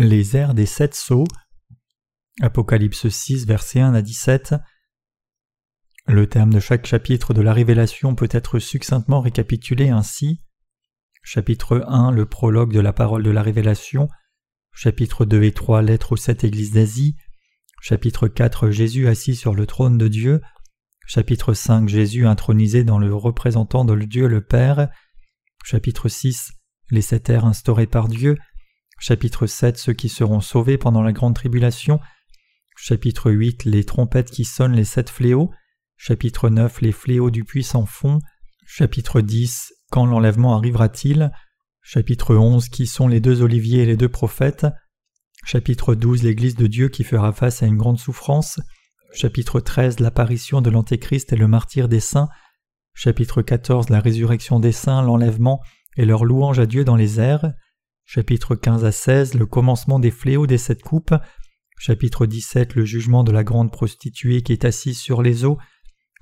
Les airs des sept sceaux. Apocalypse 6, versets 1 à 17. Le terme de chaque chapitre de la Révélation peut être succinctement récapitulé ainsi. Chapitre 1 Le prologue de la parole de la Révélation. Chapitre 2 et 3 Lettres aux sept églises d'Asie. Chapitre 4 Jésus assis sur le trône de Dieu. Chapitre 5 Jésus intronisé dans le représentant de Dieu le Père. Chapitre 6 Les sept airs instaurés par Dieu. Chapitre 7 Ceux qui seront sauvés pendant la grande tribulation. Chapitre 8 Les trompettes qui sonnent les sept fléaux. Chapitre 9 Les fléaux du puissant fond. Chapitre 10 Quand l'enlèvement arrivera-t-il? Chapitre 11 Qui sont les deux oliviers et les deux prophètes Chapitre 12 L'Église de Dieu qui fera face à une grande souffrance. Chapitre 13 L'apparition de l'Antéchrist et le martyr des saints. Chapitre 14 La résurrection des saints, l'enlèvement et leur louange à Dieu dans les airs chapitre 15 à 16 le commencement des fléaux des sept coupes, chapitre 17 le jugement de la grande prostituée qui est assise sur les eaux,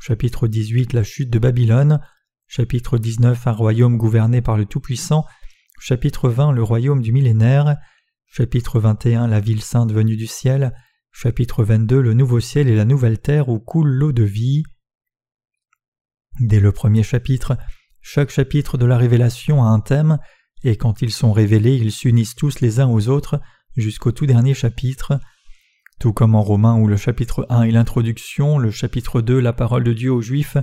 chapitre 18 la chute de Babylone, chapitre 19 un royaume gouverné par le Tout-Puissant, chapitre 20 le royaume du millénaire, chapitre 21 la ville sainte venue du ciel, chapitre 22 le nouveau ciel et la nouvelle terre où coule l'eau de vie. Dès le premier chapitre, chaque chapitre de la Révélation a un thème, et quand ils sont révélés, ils s'unissent tous les uns aux autres jusqu'au tout dernier chapitre. Tout comme en Romains où le chapitre 1 est l'introduction, le chapitre 2 la parole de Dieu aux Juifs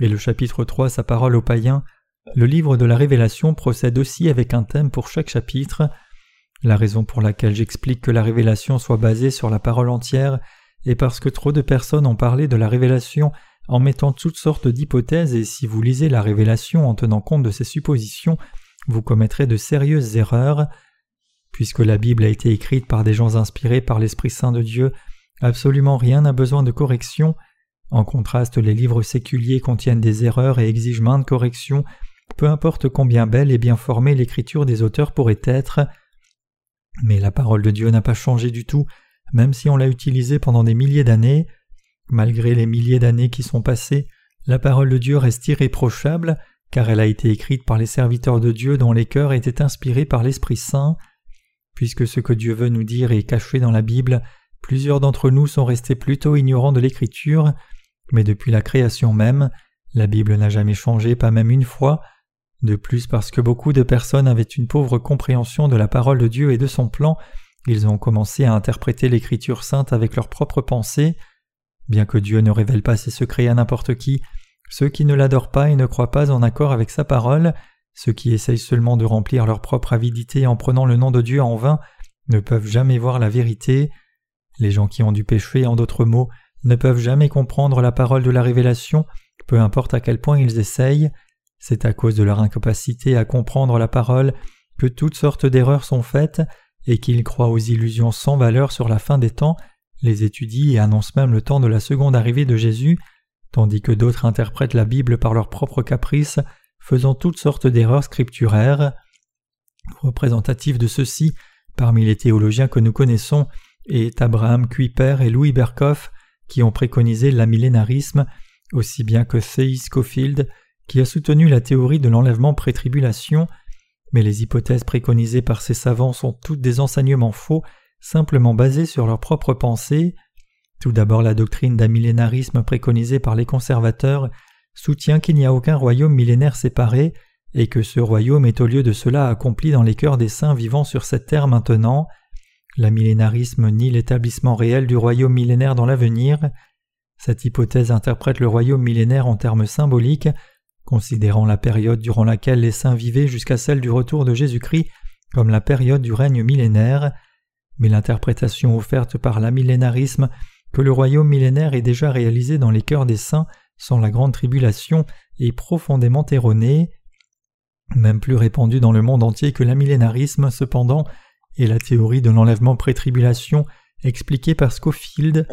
et le chapitre 3 sa parole aux païens, le livre de la Révélation procède aussi avec un thème pour chaque chapitre. La raison pour laquelle j'explique que la Révélation soit basée sur la parole entière est parce que trop de personnes ont parlé de la Révélation en mettant toutes sortes d'hypothèses et si vous lisez la Révélation en tenant compte de ces suppositions, vous commettrez de sérieuses erreurs. Puisque la Bible a été écrite par des gens inspirés par l'Esprit Saint de Dieu, absolument rien n'a besoin de correction. En contraste, les livres séculiers contiennent des erreurs et exigent maintes corrections, peu importe combien belle et bien formée l'écriture des auteurs pourrait être. Mais la parole de Dieu n'a pas changé du tout, même si on l'a utilisée pendant des milliers d'années. Malgré les milliers d'années qui sont passées, la parole de Dieu reste irréprochable, car elle a été écrite par les serviteurs de Dieu dont les cœurs étaient inspirés par l'Esprit Saint. Puisque ce que Dieu veut nous dire est caché dans la Bible, plusieurs d'entre nous sont restés plutôt ignorants de l'Écriture, mais depuis la création même, la Bible n'a jamais changé, pas même une fois. De plus, parce que beaucoup de personnes avaient une pauvre compréhension de la parole de Dieu et de son plan, ils ont commencé à interpréter l'Écriture sainte avec leurs propres pensées. Bien que Dieu ne révèle pas ses secrets à n'importe qui, ceux qui ne l'adorent pas et ne croient pas en accord avec sa parole, ceux qui essayent seulement de remplir leur propre avidité en prenant le nom de Dieu en vain, ne peuvent jamais voir la vérité. Les gens qui ont du péché, en d'autres mots, ne peuvent jamais comprendre la parole de la révélation, peu importe à quel point ils essayent. C'est à cause de leur incapacité à comprendre la parole que toutes sortes d'erreurs sont faites et qu'ils croient aux illusions sans valeur sur la fin des temps, les étudient et annoncent même le temps de la seconde arrivée de Jésus, tandis que d'autres interprètent la Bible par leurs propres caprices, faisant toutes sortes d'erreurs scripturaires. Représentatifs de ceux-ci, parmi les théologiens que nous connaissons, est Abraham Kuyper et Louis Berkhoff, qui ont préconisé l'amillénarisme, aussi bien que Theis Schofield, qui a soutenu la théorie de l'enlèvement pré-tribulation, mais les hypothèses préconisées par ces savants sont toutes des enseignements faux, simplement basés sur leurs propres pensées. Tout d'abord, la doctrine d'un millénarisme préconisée par les conservateurs soutient qu'il n'y a aucun royaume millénaire séparé et que ce royaume est au lieu de cela accompli dans les cœurs des saints vivant sur cette terre maintenant. millénarisme nie l'établissement réel du royaume millénaire dans l'avenir. Cette hypothèse interprète le royaume millénaire en termes symboliques, considérant la période durant laquelle les saints vivaient jusqu'à celle du retour de Jésus-Christ comme la période du règne millénaire. Mais l'interprétation offerte par l'amillénarisme que le royaume millénaire est déjà réalisé dans les cœurs des saints sans la grande tribulation est profondément erroné. Même plus répandu dans le monde entier que l'amillénarisme, cependant, est la théorie de l'enlèvement pré-tribulation expliquée par Scofield.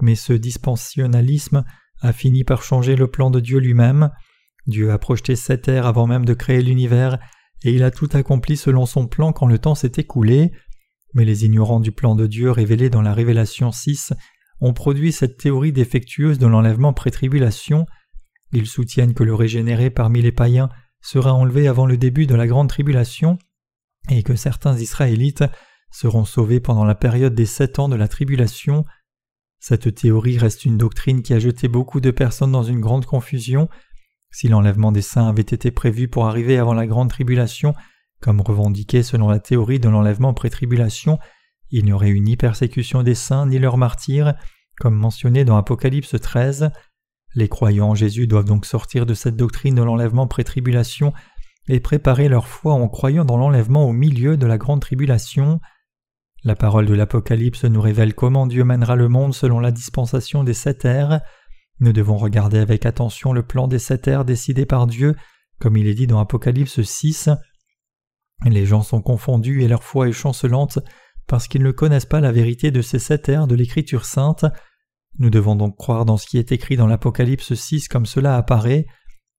Mais ce dispensionnalisme a fini par changer le plan de Dieu lui-même. Dieu a projeté cette ère avant même de créer l'univers, et il a tout accompli selon son plan quand le temps s'est écoulé. Mais les ignorants du plan de Dieu révélé dans la Révélation 6 ont produit cette théorie défectueuse de l'enlèvement pré-tribulation. Ils soutiennent que le régénéré parmi les païens sera enlevé avant le début de la grande tribulation et que certains Israélites seront sauvés pendant la période des sept ans de la tribulation. Cette théorie reste une doctrine qui a jeté beaucoup de personnes dans une grande confusion. Si l'enlèvement des saints avait été prévu pour arriver avant la grande tribulation, comme revendiqué selon la théorie de l'enlèvement pré-tribulation, il n'y aurait eu ni persécution des saints ni leurs martyrs, comme mentionné dans Apocalypse 13. Les croyants en Jésus doivent donc sortir de cette doctrine de l'enlèvement pré-tribulation et préparer leur foi en croyant dans l'enlèvement au milieu de la grande tribulation. La parole de l'Apocalypse nous révèle comment Dieu mènera le monde selon la dispensation des sept ères. Nous devons regarder avec attention le plan des sept ères décidé par Dieu, comme il est dit dans Apocalypse 6. Les gens sont confondus et leur foi est chancelante parce qu'ils ne connaissent pas la vérité de ces sept ères de l'Écriture sainte. Nous devons donc croire dans ce qui est écrit dans l'Apocalypse 6 comme cela apparaît.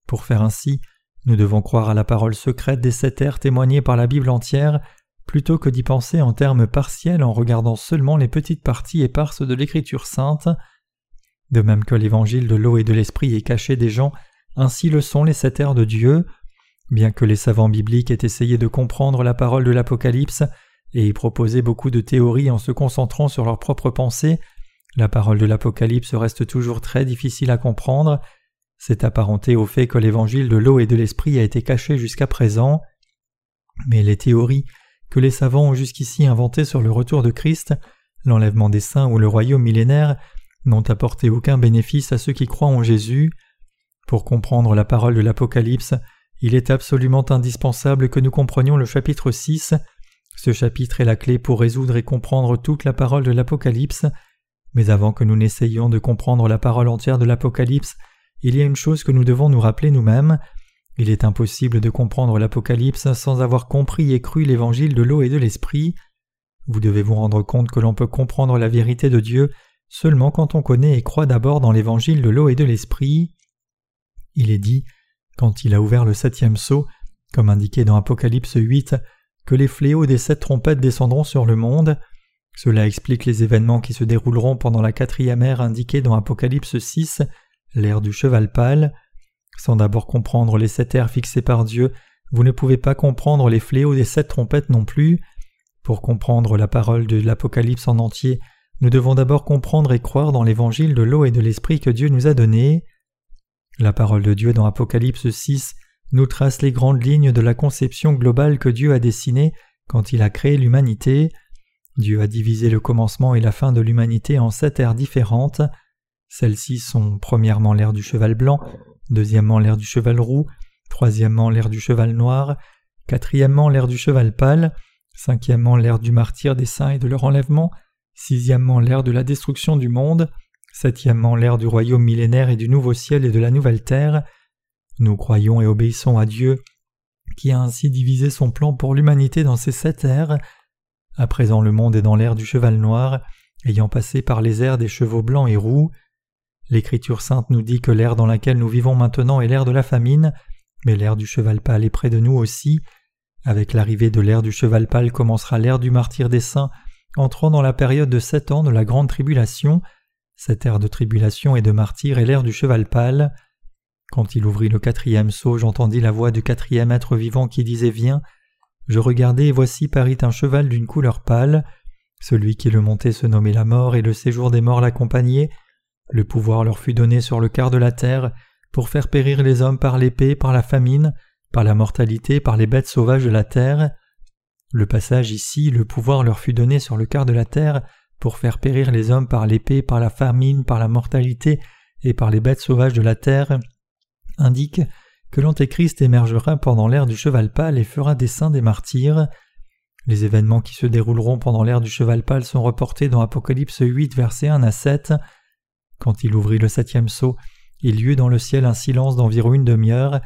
Pour faire ainsi, nous devons croire à la parole secrète des sept ères témoignée par la Bible entière, plutôt que d'y penser en termes partiels en regardant seulement les petites parties éparses de l'Écriture sainte. De même que l'évangile de l'eau et de l'esprit est caché des gens, ainsi le sont les sept ères de Dieu. Bien que les savants bibliques aient essayé de comprendre la parole de l'Apocalypse, et y proposer beaucoup de théories en se concentrant sur leurs propres pensées, la parole de l'Apocalypse reste toujours très difficile à comprendre. C'est apparenté au fait que l'évangile de l'eau et de l'esprit a été caché jusqu'à présent. Mais les théories que les savants ont jusqu'ici inventées sur le retour de Christ, l'enlèvement des saints ou le royaume millénaire n'ont apporté aucun bénéfice à ceux qui croient en Jésus. Pour comprendre la parole de l'Apocalypse, il est absolument indispensable que nous comprenions le chapitre 6 ce chapitre est la clé pour résoudre et comprendre toute la parole de l'Apocalypse, mais avant que nous n'essayions de comprendre la parole entière de l'Apocalypse, il y a une chose que nous devons nous rappeler nous-mêmes. Il est impossible de comprendre l'Apocalypse sans avoir compris et cru l'évangile de l'eau et de l'esprit. Vous devez vous rendre compte que l'on peut comprendre la vérité de Dieu seulement quand on connaît et croit d'abord dans l'évangile de l'eau et de l'esprit. Il est dit, quand il a ouvert le septième sceau, comme indiqué dans Apocalypse 8, que les fléaux des sept trompettes descendront sur le monde. Cela explique les événements qui se dérouleront pendant la quatrième ère indiquée dans Apocalypse 6, l'ère du cheval pâle. Sans d'abord comprendre les sept ères fixées par Dieu, vous ne pouvez pas comprendre les fléaux des sept trompettes non plus. Pour comprendre la parole de l'Apocalypse en entier, nous devons d'abord comprendre et croire dans l'évangile de l'eau et de l'esprit que Dieu nous a donné. La parole de Dieu dans Apocalypse 6 nous trace les grandes lignes de la conception globale que Dieu a dessinée quand il a créé l'humanité. Dieu a divisé le commencement et la fin de l'humanité en sept ères différentes. Celles-ci sont premièrement l'ère du cheval blanc, deuxièmement l'ère du cheval roux, troisièmement l'ère du cheval noir, quatrièmement l'ère du cheval pâle, cinquièmement l'ère du martyr des saints et de leur enlèvement, sixièmement l'ère de la destruction du monde, septièmement l'ère du royaume millénaire et du nouveau ciel et de la nouvelle terre, nous croyons et obéissons à Dieu, qui a ainsi divisé son plan pour l'humanité dans ces sept ères. À présent le monde est dans l'ère du cheval noir, ayant passé par les ères des chevaux blancs et roux. L'Écriture sainte nous dit que l'ère dans laquelle nous vivons maintenant est l'ère de la famine, mais l'ère du cheval pâle est près de nous aussi. Avec l'arrivée de l'ère du cheval pâle commencera l'ère du martyr des saints, entrant dans la période de sept ans de la grande tribulation. Cette ère de tribulation et de martyr est l'ère du cheval pâle. Quand il ouvrit le quatrième sceau, j'entendis la voix du quatrième être vivant qui disait Viens. Je regardai et voici parut un cheval d'une couleur pâle. Celui qui le montait se nommait la mort et le séjour des morts l'accompagnait. Le pouvoir leur fut donné sur le quart de la terre pour faire périr les hommes par l'épée, par la famine, par la mortalité, par les bêtes sauvages de la terre. Le passage ici, le pouvoir leur fut donné sur le quart de la terre pour faire périr les hommes par l'épée, par la famine, par la mortalité et par les bêtes sauvages de la terre, indique que l'Antéchrist émergera pendant l'ère du cheval pâle et fera des saints des martyrs. Les événements qui se dérouleront pendant l'ère du cheval pâle sont reportés dans Apocalypse 8, versets 1 à 7. Quand il ouvrit le septième sceau, il y eut dans le ciel un silence d'environ une demi-heure,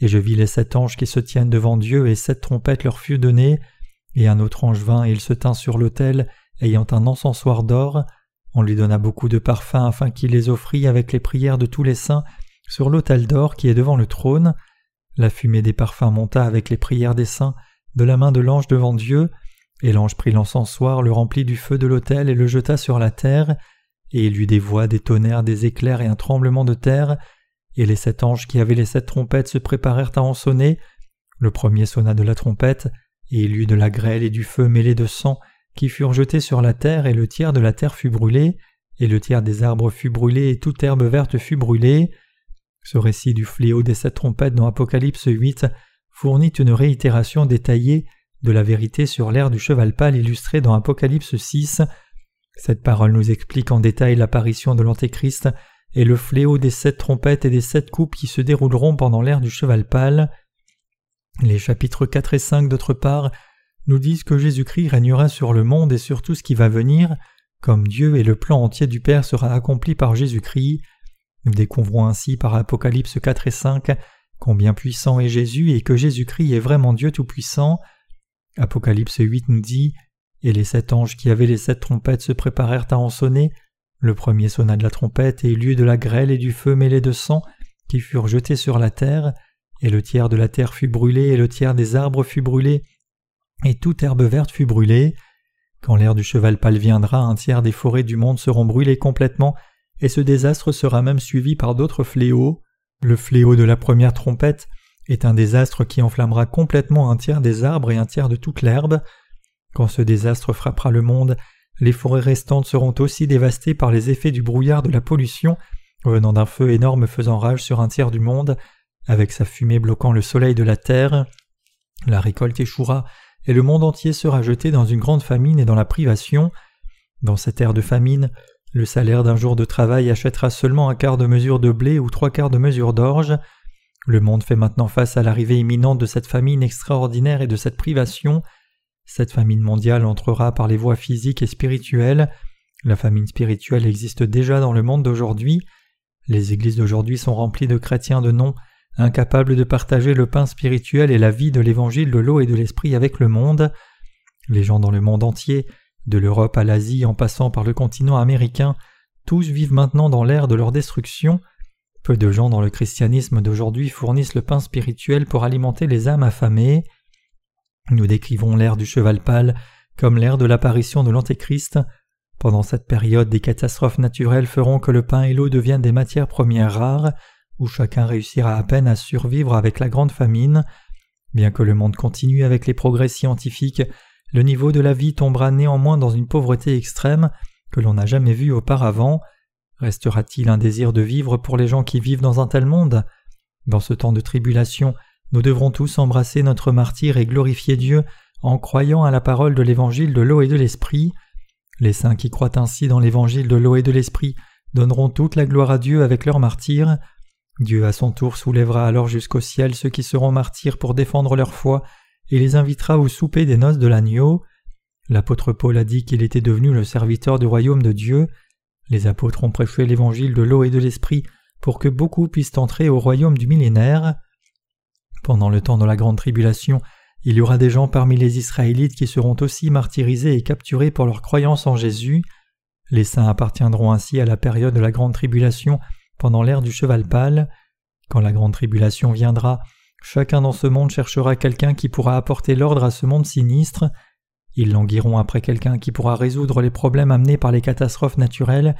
et je vis les sept anges qui se tiennent devant Dieu, et sept trompettes leur furent données, et un autre ange vint, et il se tint sur l'autel, ayant un encensoir d'or. On lui donna beaucoup de parfums afin qu'il les offrît avec les prières de tous les saints, sur l'autel d'or qui est devant le trône, la fumée des parfums monta avec les prières des saints de la main de l'ange devant Dieu, et l'ange prit l'encensoir, le remplit du feu de l'autel et le jeta sur la terre, et il eut des voix, des tonnerres, des éclairs et un tremblement de terre, et les sept anges qui avaient les sept trompettes se préparèrent à en sonner. Le premier sonna de la trompette, et il eut de la grêle et du feu mêlés de sang, qui furent jetés sur la terre, et le tiers de la terre fut brûlé, et le tiers des arbres fut brûlé, et toute herbe verte fut brûlée. Ce récit du fléau des sept trompettes dans Apocalypse 8 fournit une réitération détaillée de la vérité sur l'ère du cheval pâle illustrée dans Apocalypse 6. Cette parole nous explique en détail l'apparition de l'Antéchrist et le fléau des sept trompettes et des sept coupes qui se dérouleront pendant l'ère du cheval pâle. Les chapitres 4 et 5 d'autre part nous disent que Jésus-Christ régnera sur le monde et sur tout ce qui va venir, comme Dieu et le plan entier du Père sera accompli par Jésus-Christ. Nous découvrons ainsi par Apocalypse 4 et 5 combien puissant est Jésus et que Jésus-Christ est vraiment Dieu Tout-Puissant. Apocalypse 8 nous dit Et les sept anges qui avaient les sept trompettes se préparèrent à en sonner. Le premier sonna de la trompette et il y eut de la grêle et du feu mêlés de sang qui furent jetés sur la terre, et le tiers de la terre fut brûlé et le tiers des arbres fut brûlé, et toute herbe verte fut brûlée. Quand l'ère du cheval pâle viendra, un tiers des forêts du monde seront brûlées complètement et ce désastre sera même suivi par d'autres fléaux. Le fléau de la première trompette est un désastre qui enflammera complètement un tiers des arbres et un tiers de toute l'herbe. Quand ce désastre frappera le monde, les forêts restantes seront aussi dévastées par les effets du brouillard de la pollution venant d'un feu énorme faisant rage sur un tiers du monde, avec sa fumée bloquant le soleil de la terre. La récolte échouera et le monde entier sera jeté dans une grande famine et dans la privation. Dans cette ère de famine, le salaire d'un jour de travail achètera seulement un quart de mesure de blé ou trois quarts de mesure d'orge. Le monde fait maintenant face à l'arrivée imminente de cette famine extraordinaire et de cette privation. Cette famine mondiale entrera par les voies physiques et spirituelles. La famine spirituelle existe déjà dans le monde d'aujourd'hui. Les églises d'aujourd'hui sont remplies de chrétiens de nom, incapables de partager le pain spirituel et la vie de l'évangile de l'eau et de l'esprit avec le monde. Les gens dans le monde entier de l'Europe à l'Asie en passant par le continent américain, tous vivent maintenant dans l'ère de leur destruction. Peu de gens dans le christianisme d'aujourd'hui fournissent le pain spirituel pour alimenter les âmes affamées. Nous décrivons l'ère du cheval pâle comme l'ère de l'apparition de l'Antéchrist. Pendant cette période, des catastrophes naturelles feront que le pain et l'eau deviennent des matières premières rares, où chacun réussira à peine à survivre avec la grande famine. Bien que le monde continue avec les progrès scientifiques, le niveau de la vie tombera néanmoins dans une pauvreté extrême que l'on n'a jamais vue auparavant. Restera-t-il un désir de vivre pour les gens qui vivent dans un tel monde? Dans ce temps de tribulation, nous devrons tous embrasser notre martyr et glorifier Dieu en croyant à la parole de l'évangile de l'eau et de l'esprit. Les saints qui croient ainsi dans l'évangile de l'eau et de l'esprit donneront toute la gloire à Dieu avec leur martyr. Dieu à son tour soulèvera alors jusqu'au ciel ceux qui seront martyrs pour défendre leur foi et les invitera au souper des noces de l'agneau. L'apôtre Paul a dit qu'il était devenu le serviteur du royaume de Dieu. Les apôtres ont prêché l'évangile de l'eau et de l'esprit pour que beaucoup puissent entrer au royaume du millénaire. Pendant le temps de la grande tribulation, il y aura des gens parmi les Israélites qui seront aussi martyrisés et capturés pour leur croyance en Jésus. Les saints appartiendront ainsi à la période de la grande tribulation pendant l'ère du cheval pâle. Quand la grande tribulation viendra, Chacun dans ce monde cherchera quelqu'un qui pourra apporter l'ordre à ce monde sinistre. Ils languiront après quelqu'un qui pourra résoudre les problèmes amenés par les catastrophes naturelles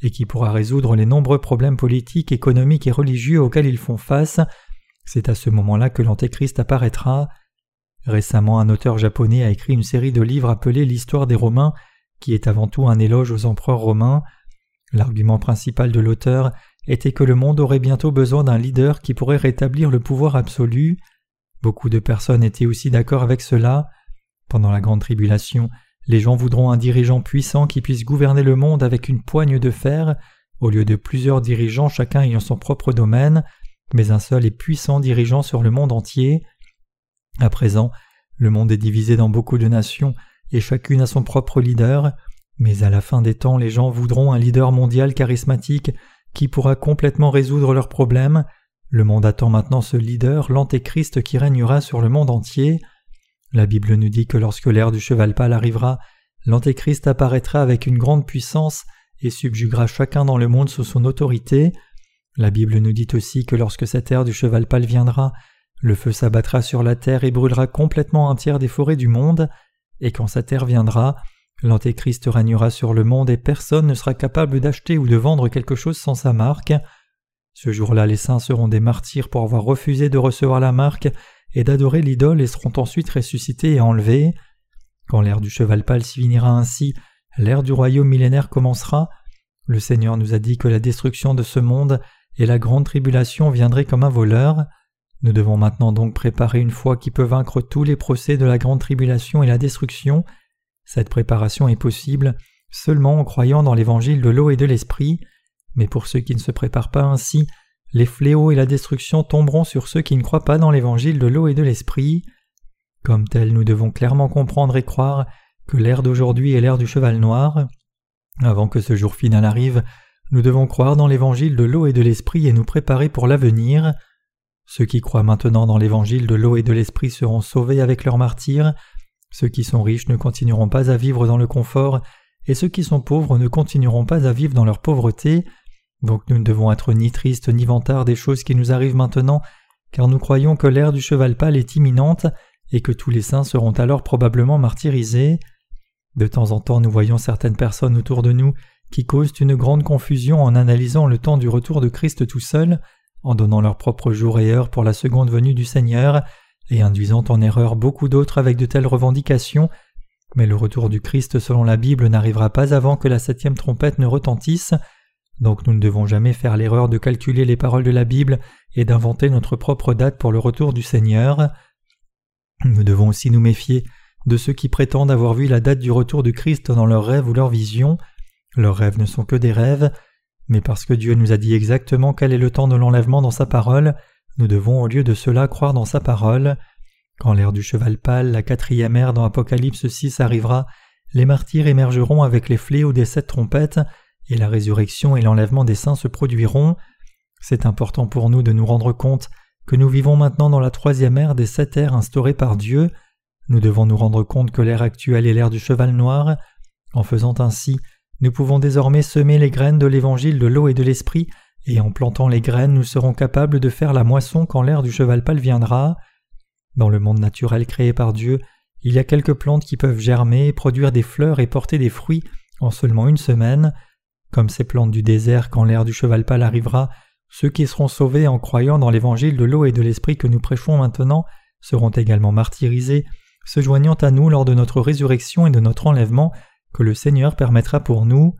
et qui pourra résoudre les nombreux problèmes politiques, économiques et religieux auxquels ils font face. C'est à ce moment-là que l'Antéchrist apparaîtra. Récemment, un auteur japonais a écrit une série de livres appelés L'histoire des Romains, qui est avant tout un éloge aux empereurs romains. L'argument principal de l'auteur était que le monde aurait bientôt besoin d'un leader qui pourrait rétablir le pouvoir absolu. Beaucoup de personnes étaient aussi d'accord avec cela. Pendant la grande tribulation, les gens voudront un dirigeant puissant qui puisse gouverner le monde avec une poigne de fer, au lieu de plusieurs dirigeants chacun ayant son propre domaine, mais un seul et puissant dirigeant sur le monde entier. À présent, le monde est divisé dans beaucoup de nations et chacune a son propre leader, mais à la fin des temps les gens voudront un leader mondial charismatique qui pourra complètement résoudre leurs problèmes. Le monde attend maintenant ce leader, l'antéchrist qui régnera sur le monde entier. La Bible nous dit que lorsque l'ère du cheval pâle arrivera, l'antéchrist apparaîtra avec une grande puissance et subjuguera chacun dans le monde sous son autorité. La Bible nous dit aussi que lorsque cette ère du cheval pâle viendra, le feu s'abattra sur la terre et brûlera complètement un tiers des forêts du monde, et quand cette ère viendra, L'Antéchrist régnera sur le monde et personne ne sera capable d'acheter ou de vendre quelque chose sans sa marque. Ce jour-là, les saints seront des martyrs pour avoir refusé de recevoir la marque et d'adorer l'idole et seront ensuite ressuscités et enlevés. Quand l'ère du cheval pâle finira ainsi, l'ère du royaume millénaire commencera. Le Seigneur nous a dit que la destruction de ce monde et la grande tribulation viendraient comme un voleur. Nous devons maintenant donc préparer une foi qui peut vaincre tous les procès de la grande tribulation et la destruction. Cette préparation est possible seulement en croyant dans l'évangile de l'eau et de l'esprit, mais pour ceux qui ne se préparent pas ainsi, les fléaux et la destruction tomberont sur ceux qui ne croient pas dans l'évangile de l'eau et de l'esprit. Comme tel, nous devons clairement comprendre et croire que l'ère d'aujourd'hui est l'ère du cheval noir. Avant que ce jour final arrive, nous devons croire dans l'évangile de l'eau et de l'esprit et nous préparer pour l'avenir. Ceux qui croient maintenant dans l'évangile de l'eau et de l'esprit seront sauvés avec leur martyrs. Ceux qui sont riches ne continueront pas à vivre dans le confort, et ceux qui sont pauvres ne continueront pas à vivre dans leur pauvreté. Donc nous ne devons être ni tristes ni vantards des choses qui nous arrivent maintenant, car nous croyons que l'ère du cheval pâle est imminente et que tous les saints seront alors probablement martyrisés. De temps en temps nous voyons certaines personnes autour de nous qui causent une grande confusion en analysant le temps du retour de Christ tout seul, en donnant leur propre jour et heure pour la seconde venue du Seigneur, et induisant en erreur beaucoup d'autres avec de telles revendications, mais le retour du Christ selon la Bible n'arrivera pas avant que la septième trompette ne retentisse, donc nous ne devons jamais faire l'erreur de calculer les paroles de la Bible et d'inventer notre propre date pour le retour du Seigneur. Nous devons aussi nous méfier de ceux qui prétendent avoir vu la date du retour du Christ dans leurs rêves ou leurs visions. Leurs rêves ne sont que des rêves, mais parce que Dieu nous a dit exactement quel est le temps de l'enlèvement dans sa parole, nous devons au lieu de cela croire dans sa parole. Quand l'ère du cheval pâle, la quatrième ère dans Apocalypse 6 arrivera, les martyrs émergeront avec les fléaux des sept trompettes, et la résurrection et l'enlèvement des saints se produiront. C'est important pour nous de nous rendre compte que nous vivons maintenant dans la troisième ère des sept ères instaurées par Dieu. Nous devons nous rendre compte que l'ère actuelle est l'ère du cheval noir. En faisant ainsi, nous pouvons désormais semer les graines de l'évangile de l'eau et de l'esprit, et en plantant les graines, nous serons capables de faire la moisson quand l'ère du cheval pâle viendra. Dans le monde naturel créé par Dieu, il y a quelques plantes qui peuvent germer, produire des fleurs et porter des fruits en seulement une semaine. Comme ces plantes du désert quand l'ère du cheval pâle arrivera, ceux qui seront sauvés en croyant dans l'évangile de l'eau et de l'esprit que nous prêchons maintenant seront également martyrisés, se joignant à nous lors de notre résurrection et de notre enlèvement que le Seigneur permettra pour nous.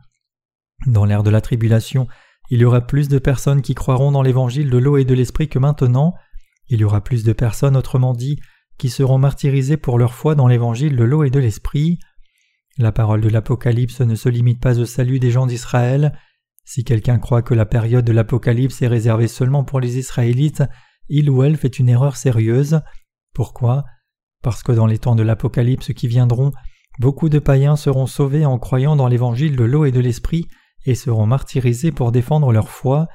Dans l'ère de la tribulation, il y aura plus de personnes qui croiront dans l'évangile de l'eau et de l'esprit que maintenant. Il y aura plus de personnes, autrement dit, qui seront martyrisées pour leur foi dans l'évangile de l'eau et de l'esprit. La parole de l'Apocalypse ne se limite pas au salut des gens d'Israël. Si quelqu'un croit que la période de l'Apocalypse est réservée seulement pour les Israélites, il ou elle fait une erreur sérieuse. Pourquoi? Parce que dans les temps de l'Apocalypse qui viendront, beaucoup de païens seront sauvés en croyant dans l'évangile de l'eau et de l'esprit et seront martyrisés pour défendre leur foi.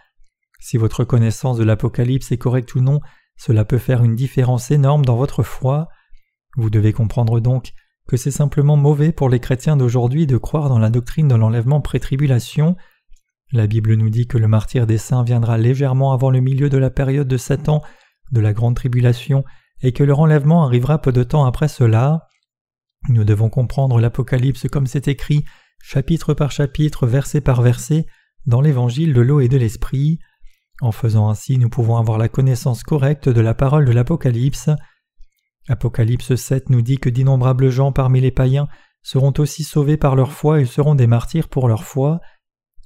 Si votre connaissance de l'Apocalypse est correcte ou non, cela peut faire une différence énorme dans votre foi. Vous devez comprendre donc que c'est simplement mauvais pour les chrétiens d'aujourd'hui de croire dans la doctrine de l'enlèvement pré-tribulation. La Bible nous dit que le martyr des saints viendra légèrement avant le milieu de la période de sept ans de la grande tribulation et que leur enlèvement arrivera peu de temps après cela. Nous devons comprendre l'Apocalypse comme c'est écrit, chapitre par chapitre, verset par verset, dans l'évangile de l'eau et de l'esprit. En faisant ainsi, nous pouvons avoir la connaissance correcte de la parole de l'Apocalypse. Apocalypse 7 nous dit que d'innombrables gens parmi les païens seront aussi sauvés par leur foi et seront des martyrs pour leur foi.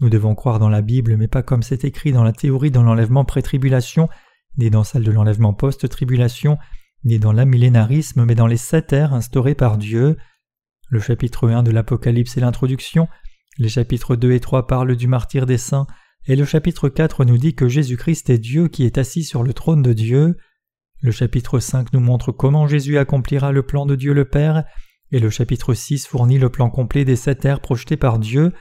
Nous devons croire dans la Bible, mais pas comme c'est écrit dans la théorie de l'enlèvement pré-tribulation, ni dans celle de l'enlèvement post-tribulation, ni dans l'amillénarisme, mais dans les sept ères instaurées par Dieu. Le chapitre 1 de l'Apocalypse est l'introduction, les chapitres 2 et 3 parlent du martyr des saints, et le chapitre 4 nous dit que Jésus-Christ est Dieu qui est assis sur le trône de Dieu. Le chapitre 5 nous montre comment Jésus accomplira le plan de Dieu le Père, et le chapitre 6 fournit le plan complet des sept ères projetés par Dieu.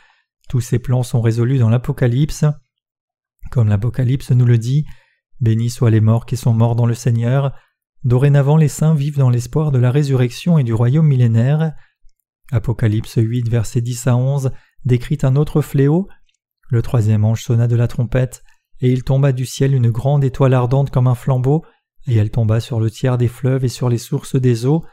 Tous ces plans sont résolus dans l'Apocalypse. Comme l'Apocalypse nous le dit, bénis soient les morts qui sont morts dans le Seigneur. Dorénavant les saints vivent dans l'espoir de la résurrection et du royaume millénaire. Apocalypse 8 versets 10 à 11 décrit un autre fléau. Le troisième ange sonna de la trompette, et il tomba du ciel une grande étoile ardente comme un flambeau, et elle tomba sur le tiers des fleuves et sur les sources des eaux.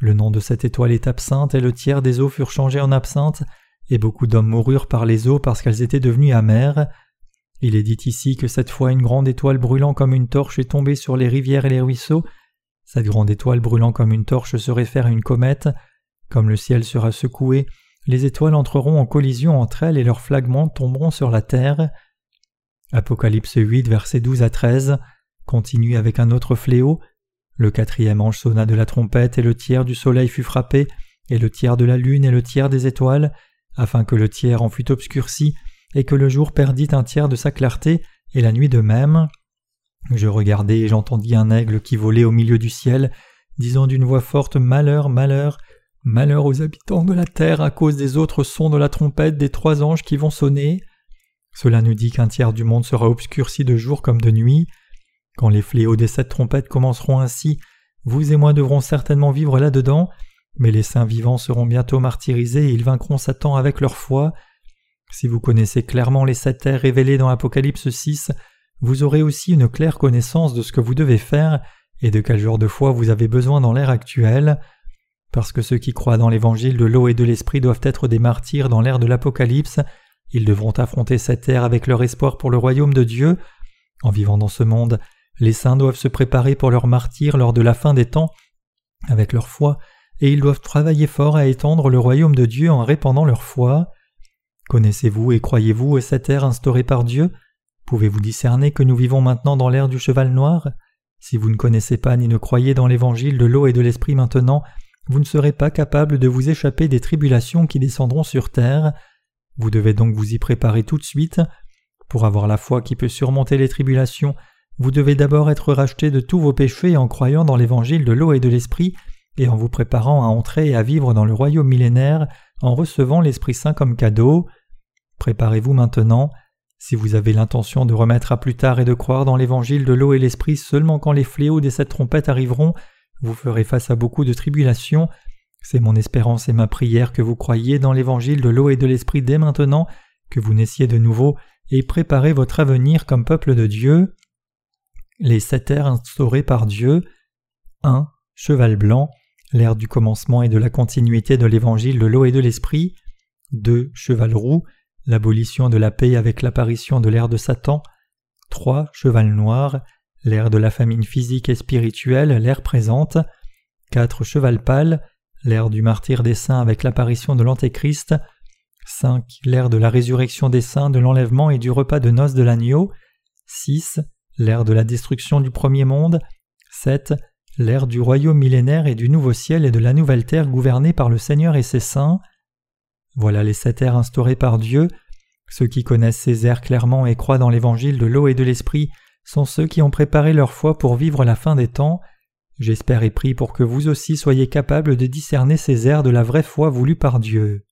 Le nom de cette étoile est absinthe, et le tiers des eaux furent changés en absinthe, et beaucoup d'hommes moururent par les eaux parce qu'elles étaient devenues amères. Il est dit ici que cette fois une grande étoile brûlant comme une torche est tombée sur les rivières et les ruisseaux. Cette grande étoile brûlant comme une torche se réfère à une comète. Comme le ciel sera secoué, les étoiles entreront en collision entre elles et leurs flagments tomberont sur la terre. Apocalypse 8, versets 12 à 13 continue avec un autre fléau. Le quatrième ange sonna de la trompette et le tiers du soleil fut frappé, et le tiers de la lune et le tiers des étoiles, afin que le tiers en fût obscurci, et que le jour perdit un tiers de sa clarté, et la nuit de même. Je regardai et j'entendis un aigle qui volait au milieu du ciel, disant d'une voix forte Malheur, malheur, malheur aux habitants de la terre à cause des autres sons de la trompette des trois anges qui vont sonner. Cela nous dit qu'un tiers du monde sera obscurci de jour comme de nuit. Quand les fléaux des sept trompettes commenceront ainsi, vous et moi devrons certainement vivre là-dedans, mais les saints vivants seront bientôt martyrisés et ils vaincront Satan avec leur foi. Si vous connaissez clairement les sept terres révélées dans Apocalypse 6, vous aurez aussi une claire connaissance de ce que vous devez faire et de quel genre de foi vous avez besoin dans l'ère actuelle. Parce que ceux qui croient dans l'évangile de l'eau et de l'esprit doivent être des martyrs dans l'ère de l'Apocalypse, ils devront affronter cette ère avec leur espoir pour le royaume de Dieu. En vivant dans ce monde, les saints doivent se préparer pour leur martyr lors de la fin des temps avec leur foi, et ils doivent travailler fort à étendre le royaume de Dieu en répandant leur foi. Connaissez-vous et croyez-vous cette ère instaurée par Dieu? Pouvez-vous discerner que nous vivons maintenant dans l'ère du cheval noir? Si vous ne connaissez pas ni ne croyez dans l'évangile de l'eau et de l'esprit maintenant, vous ne serez pas capable de vous échapper des tribulations qui descendront sur terre. Vous devez donc vous y préparer tout de suite. Pour avoir la foi qui peut surmonter les tribulations, vous devez d'abord être racheté de tous vos péchés en croyant dans l'évangile de l'eau et de l'esprit, et en vous préparant à entrer et à vivre dans le royaume millénaire en recevant l'Esprit Saint comme cadeau. Préparez-vous maintenant. Si vous avez l'intention de remettre à plus tard et de croire dans l'évangile de l'eau et l'esprit seulement quand les fléaux des sept trompettes arriveront, vous ferez face à beaucoup de tribulations. C'est mon espérance et ma prière que vous croyiez dans l'évangile de l'eau et de l'esprit dès maintenant, que vous naissiez de nouveau et préparez votre avenir comme peuple de Dieu. Les sept ères instaurées par Dieu. 1. Cheval blanc, l'ère du commencement et de la continuité de l'évangile de l'eau et de l'esprit. 2. Cheval roux, l'abolition de la paix avec l'apparition de l'ère de Satan. 3. Cheval noir, l'ère de la famine physique et spirituelle, l'ère présente. 4. Cheval pâle, l'ère du martyr des saints avec l'apparition de l'Antéchrist. 5. L'ère de la résurrection des saints, de l'enlèvement et du repas de noces de l'agneau. 6 l'ère de la destruction du premier monde, 7. l'ère du royaume millénaire et du nouveau ciel et de la nouvelle terre gouvernée par le Seigneur et ses saints. Voilà les sept ères instaurées par Dieu. Ceux qui connaissent ces ères clairement et croient dans l'évangile de l'eau et de l'esprit sont ceux qui ont préparé leur foi pour vivre la fin des temps. J'espère et prie pour que vous aussi soyez capables de discerner ces ères de la vraie foi voulue par Dieu.